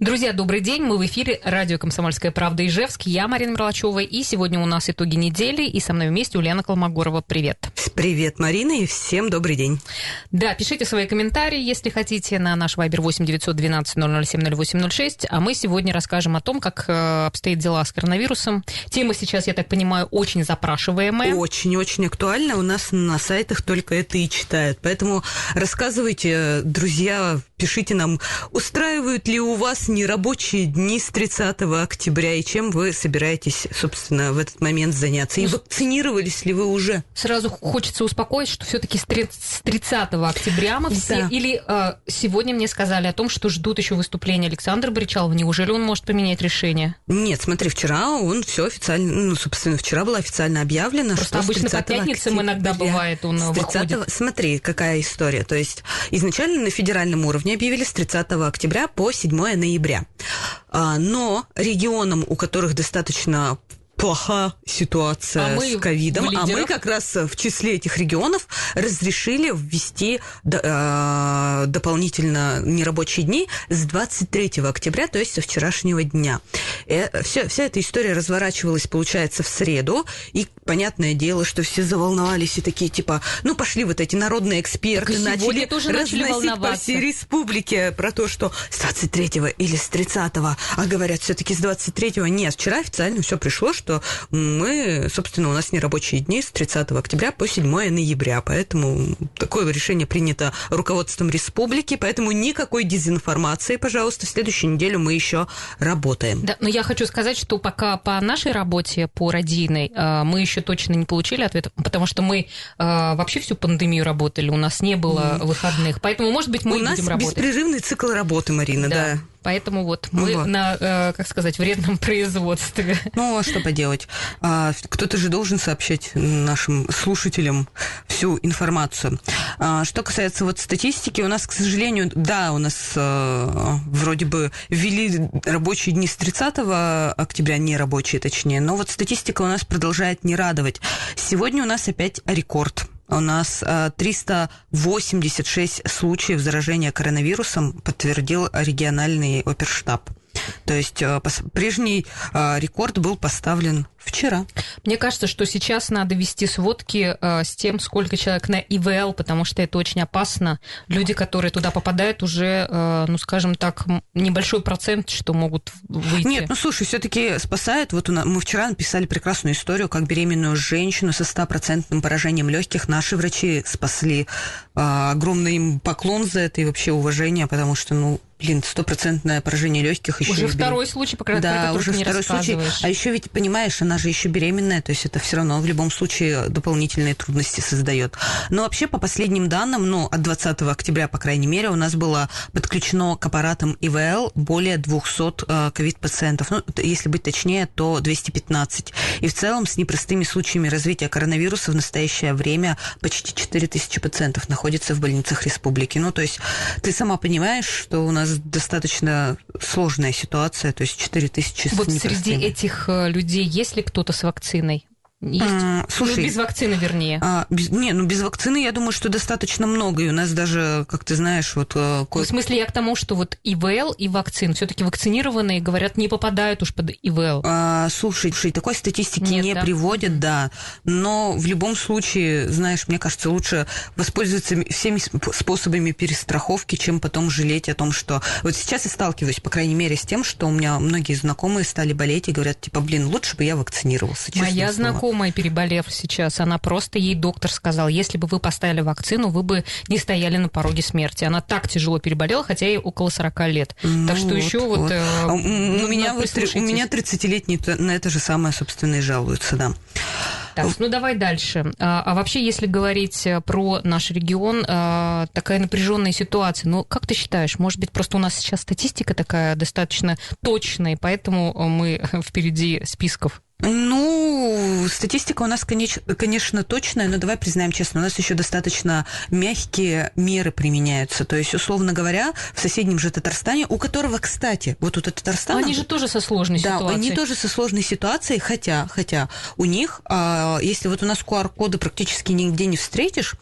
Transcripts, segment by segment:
Друзья, добрый день. Мы в эфире радио «Комсомольская правда» Ижевск. Я Марина Мерлачева. И сегодня у нас итоги недели. И со мной вместе Ульяна Колмогорова. Привет. Привет, Марина, и всем добрый день. Да, пишите свои комментарии, если хотите, на наш вайбер 8 912 007 0806. А мы сегодня расскажем о том, как э, обстоят дела с коронавирусом. Тема сейчас, я так понимаю, очень запрашиваемая. Очень-очень актуальна. У нас на сайтах только это и читают. Поэтому рассказывайте, друзья, пишите нам, устраивают ли у вас нерабочие дни с 30 октября, и чем вы собираетесь, собственно, в этот момент заняться? И ну, вакцинировались ли вы уже? Сразу хочется успокоить, что все-таки с 30 октября мы все... Да. Или э, сегодня мне сказали о том, что ждут еще выступления Александра Бричалова. Неужели он может поменять решение? Нет, смотри, вчера он все официально, ну, собственно, вчера было официально объявлено, Просто что обычно по пятницам иногда бывает он с 30 выходит. Смотри, какая история. То есть изначально на федеральном уровне объявили с 30 октября по 7 ноября ноября. А, но регионам, у которых достаточно плохая ситуация а с ковидом, а мы как раз в числе этих регионов разрешили ввести э, дополнительно нерабочие дни с 23 октября, то есть со вчерашнего дня. Э, вся, вся эта история разворачивалась, получается, в среду, и понятное дело, что все заволновались и такие, типа, ну, пошли вот эти народные эксперты, начали тоже разносить по всей республике про то, что с 23 или с 30 а говорят все-таки с 23 нет, вчера официально все пришло, что что мы, собственно, у нас не рабочие дни с 30 октября по 7 ноября, поэтому такое решение принято руководством республики, поэтому никакой дезинформации, пожалуйста, в следующую неделю мы еще работаем. Да, но я хочу сказать, что пока по нашей работе, по родийной, э, мы еще точно не получили ответа, потому что мы э, вообще всю пандемию работали, у нас не было выходных, поэтому, может быть, мы у будем работать. У нас беспрерывный цикл работы, Марина, да. да. Поэтому вот мы вот. на, э, как сказать, вредном производстве. Ну, а что поделать? А, кто-то же должен сообщать нашим слушателям всю информацию. А, что касается вот статистики, у нас, к сожалению, да, у нас а, вроде бы ввели рабочие дни с 30 октября, не рабочие точнее, но вот статистика у нас продолжает не радовать. Сегодня у нас опять рекорд у нас 386 э, случаев заражения коронавирусом подтвердил региональный оперштаб. То есть э, прежний э, рекорд был поставлен вчера. Мне кажется, что сейчас надо вести сводки э, с тем, сколько человек на ИВЛ, потому что это очень опасно. Люди, которые туда попадают, уже, ну, скажем так, небольшой процент, что могут выйти. Нет, ну, слушай, все таки спасает. Вот мы вчера написали прекрасную историю, как беременную женщину со стопроцентным поражением легких наши врачи спасли. Огромный им поклон за это и вообще уважение, потому что, ну, блин, стопроцентное поражение легких еще. Уже второй случай, по крайней мере, да, уже второй случай. А еще ведь понимаешь, она же еще беременная, то есть это все равно в любом случае дополнительные трудности создает. Но вообще по последним данным, ну от 20 октября, по крайней мере, у нас было подключено к аппаратам ИВЛ более 200 э, ковид-пациентов. Ну, если быть точнее, то 215. И в целом с непростыми случаями развития коронавируса в настоящее время почти 4000 пациентов находятся в больницах республики. Ну, то есть ты сама понимаешь, что у нас достаточно сложная ситуация, то есть 4 тысячи Вот среди этих э, людей есть ли кто-то с вакциной? Есть? А, слушай, ну, без вакцины, вернее. А, без, не, ну без вакцины, я думаю, что достаточно много. И у нас даже, как ты знаешь, вот... Ко... Ну, в смысле, я к тому, что вот ИВЛ и вакцин все-таки вакцинированные, говорят, не попадают уж под ИВЛ. А, слушай, слушай, такой статистики Нет, не да? приводят, да. Но в любом случае, знаешь, мне кажется, лучше воспользоваться всеми способами перестраховки, чем потом жалеть о том, что... Вот сейчас я сталкиваюсь, по крайней мере, с тем, что у меня многие знакомые стали болеть и говорят, типа, блин, лучше бы я вакцинировался. Моя знакомая знакомая, переболев сейчас, она просто, ей доктор сказал, если бы вы поставили вакцину, вы бы не стояли на пороге смерти. Она так тяжело переболела, хотя ей около 40 лет. Ну, так что вот, еще вот... вот э, а у, ну, у, меня вот, у меня 30-летний на это же самое, собственно, и жалуются, да. Так, ну давай дальше. А, а вообще, если говорить э, про наш регион, а, такая напряженная ситуация, ну как ты считаешь, может быть, просто у нас сейчас статистика такая достаточно точная, и поэтому мы впереди списков? Ну, статистика у нас, конечно, точная, но давай признаем честно, у нас еще достаточно мягкие меры применяются. То есть, условно говоря, в соседнем же Татарстане, у которого, кстати, вот у Татарстана... Они же тоже со сложной да, ситуацией. они тоже со сложной ситуацией, хотя, хотя у них, а, если вот у нас QR-коды практически нигде не встретишь,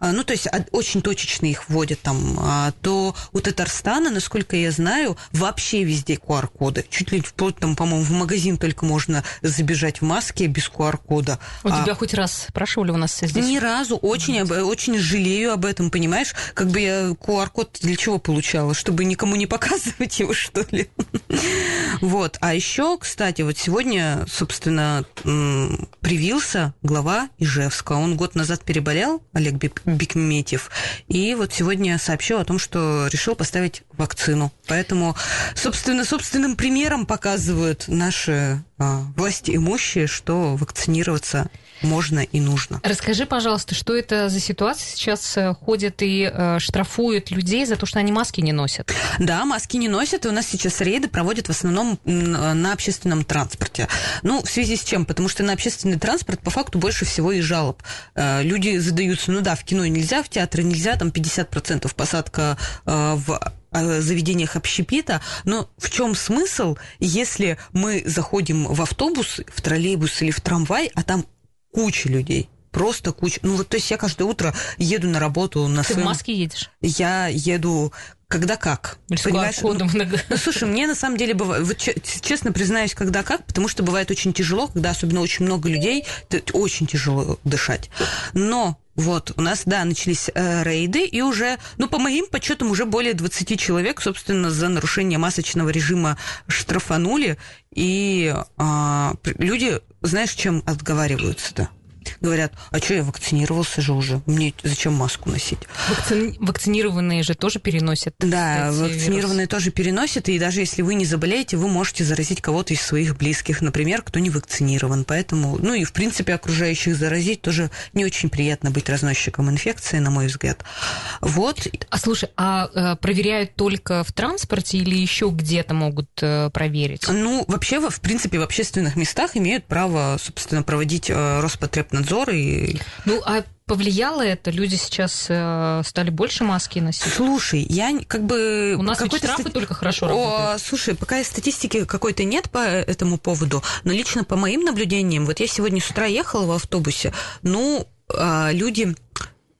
а, ну, то есть очень точечно их вводят там, а, то у Татарстана, насколько я знаю, вообще везде QR-коды. Чуть ли вплоть там, по-моему, в магазин только можно забежать в маске без QR-кода. У а, тебя хоть раз спрашивали у нас здесь? Ни разу. Очень, об, очень жалею об этом, понимаешь? Как бы я QR-код для чего получала? Чтобы никому не показывать его, что ли? Вот. А еще, кстати, вот сегодня, собственно, привился глава Ижевска. Он год назад переболел, Олег Бекметьев, и вот сегодня сообщил о том, что решил поставить вакцину. Поэтому, собственно, собственным примером показывают наши а, власти имущие, что вакцинироваться можно и нужно. Расскажи, пожалуйста, что это за ситуация? Сейчас э, ходят и э, штрафуют людей за то, что они маски не носят. Да, маски не носят, и у нас сейчас рейды проводят в основном на общественном транспорте. Ну, в связи с чем? Потому что на общественный транспорт по факту больше всего и жалоб. Э, люди задаются, ну да, в кино нельзя, в театры нельзя, там 50% посадка в заведениях общепита, но в чем смысл, если мы заходим в автобус, в троллейбус или в трамвай, а там куча людей? просто куча. Ну вот, то есть я каждое утро еду на работу на Ты своем... в маске едешь? Я еду когда как. Или понимаешь? Ну, ну, слушай, мне на самом деле бывает, вот, честно признаюсь, когда как, потому что бывает очень тяжело, когда особенно очень много людей, очень тяжело дышать. Но вот, у нас, да, начались э, рейды, и уже, ну, по моим подсчетам, уже более 20 человек, собственно, за нарушение масочного режима штрафанули, и э, люди, знаешь, чем отговариваются-то? Говорят, а что я вакцинировался же уже, мне зачем маску носить? Вакци... Вакцинированные же тоже переносят. Да, вакцинированные вирус. тоже переносят, и даже если вы не заболеете, вы можете заразить кого-то из своих близких, например, кто не вакцинирован. Поэтому, ну и в принципе окружающих заразить тоже не очень приятно быть разносчиком инфекции, на мой взгляд. Вот. А слушай, а э, проверяют только в транспорте или еще где-то могут э, проверить? Ну, вообще, в принципе, в общественных местах имеют право, собственно, проводить э, Роспотребнадзор надзор и... Ну, а повлияло это? Люди сейчас э, стали больше маски носить? Слушай, я как бы... У нас ведь штрафы стати... только хорошо работают. О, слушай, пока статистики какой-то нет по этому поводу, но лично по моим наблюдениям, вот я сегодня с утра ехала в автобусе, ну, а, люди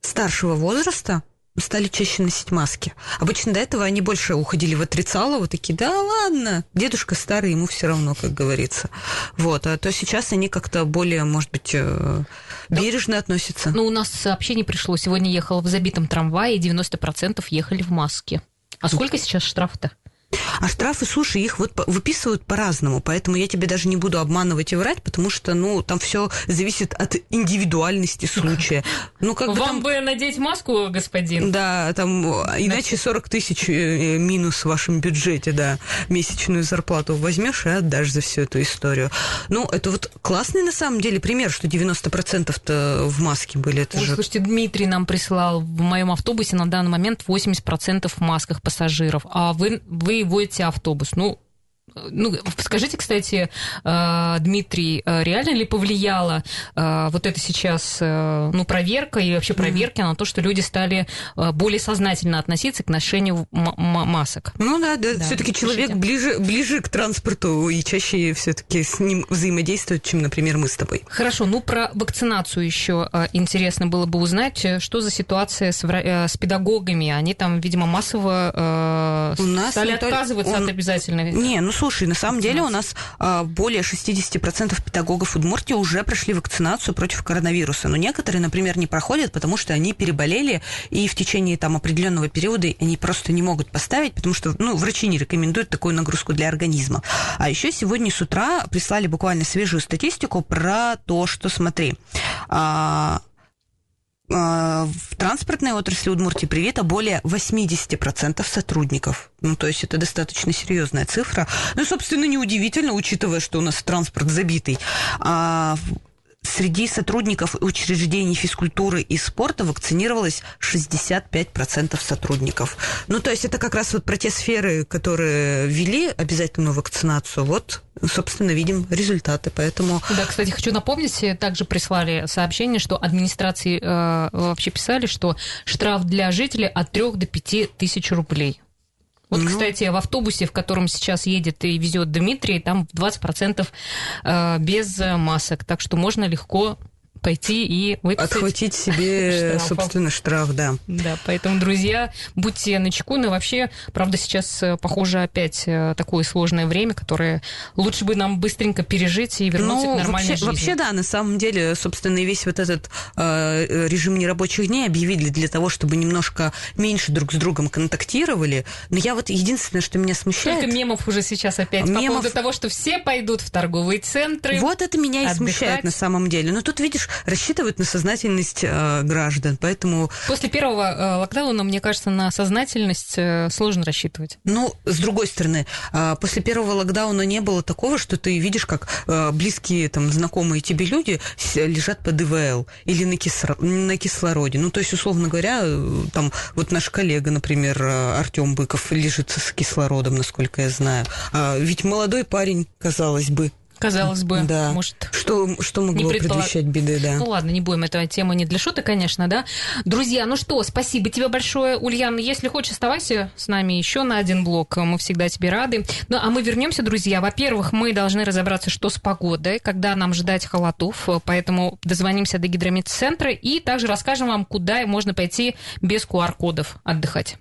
старшего возраста, стали чаще носить маски. Обычно до этого они больше уходили в отрицало, вот такие, да ладно, дедушка старый, ему все равно, как говорится. Вот, а то сейчас они как-то более, может быть, э, бережно относятся. Ну, у нас сообщение пришло, сегодня ехала в забитом трамвае, и 90% ехали в маске. А сколько сейчас штраф-то? А штрафы, слушай, их вот выписывают по-разному, поэтому я тебе даже не буду обманывать и врать, потому что, ну, там все зависит от индивидуальности случая. Ну, как бы Вам там... бы надеть маску, господин? Да, там, иначе 40 тысяч э, минус в вашем бюджете, да, месячную зарплату возьмешь и отдашь за всю эту историю. Ну, это вот классный, на самом деле, пример, что 90%-то в маске были. Это Ой, же... Слушайте, Дмитрий нам прислал в моем автобусе на данный момент 80% в масках пассажиров, а вы, вы водите автобус. Ну, ну, скажите, кстати, э, Дмитрий, э, реально ли повлияла э, вот это сейчас, ну, проверка и вообще проверки mm-hmm. на то, что люди стали более сознательно относиться к ношению масок? Ну да, да, да все-таки человек ближе, ближе к транспорту и чаще все-таки с ним взаимодействует, чем, например, мы с тобой. Хорошо, ну про вакцинацию еще интересно было бы узнать, что за ситуация с, с педагогами? Они там, видимо, массово нас стали отказываться он... от обязательной. Не, ну слушай, на самом деле у нас а, более 60% педагогов Удмуртии уже прошли вакцинацию против коронавируса. Но некоторые, например, не проходят, потому что они переболели, и в течение там определенного периода они просто не могут поставить, потому что ну, врачи не рекомендуют такую нагрузку для организма. А еще сегодня с утра прислали буквально свежую статистику про то, что, смотри, а, в транспортной отрасли Удмуртии привито более 80% сотрудников. Ну, то есть это достаточно серьезная цифра. Ну, собственно, неудивительно, учитывая, что у нас транспорт забитый. А среди сотрудников учреждений физкультуры и спорта вакцинировалось 65% сотрудников. Ну, то есть это как раз вот про те сферы, которые ввели обязательную вакцинацию. Вот, собственно, видим результаты, поэтому... Да, кстати, хочу напомнить, также прислали сообщение, что администрации э, вообще писали, что штраф для жителей от 3 до 5 тысяч рублей. Вот, ну. кстати, в автобусе, в котором сейчас едет и везет Дмитрий, там 20% э, без масок, так что можно легко пойти и выписать... Отхватить себе, собственно, штраф, да. Да, поэтому, друзья, будьте начеку. Ну, вообще, правда, сейчас, э, похоже, опять э, такое сложное время, которое лучше бы нам быстренько пережить и вернуться ну, к нормальной вообще, жизни. Вообще, да, на самом деле, собственно, и весь вот этот э, режим нерабочих дней объявили для того, чтобы немножко меньше друг с другом контактировали. Но я вот единственное, что меня смущает... Сколько мемов уже сейчас опять мемов... по поводу того, что все пойдут в торговые центры. Вот это меня и отдыхать. смущает на самом деле. Но тут, видишь, рассчитывают на сознательность э, граждан, поэтому... После первого э, локдауна, мне кажется, на сознательность э, сложно рассчитывать. Ну, с другой стороны, э, после первого локдауна не было такого, что ты видишь, как э, близкие, там, знакомые тебе люди лежат под ИВЛ или на, кисло... на кислороде. Ну, то есть, условно говоря, э, там, вот наш коллега, например, э, Артем Быков лежит с кислородом, насколько я знаю. А ведь молодой парень, казалось бы, Казалось бы, да. может... Что, что могло не предвещать беды, да. Ну ладно, не будем, эта тема не для шуток, конечно, да. Друзья, ну что, спасибо тебе большое, Ульяна. Если хочешь, оставайся с нами еще на один блок, мы всегда тебе рады. Ну, а мы вернемся, друзья. Во-первых, мы должны разобраться, что с погодой, когда нам ждать холодов, поэтому дозвонимся до гидромедцентра и также расскажем вам, куда можно пойти без QR-кодов отдыхать.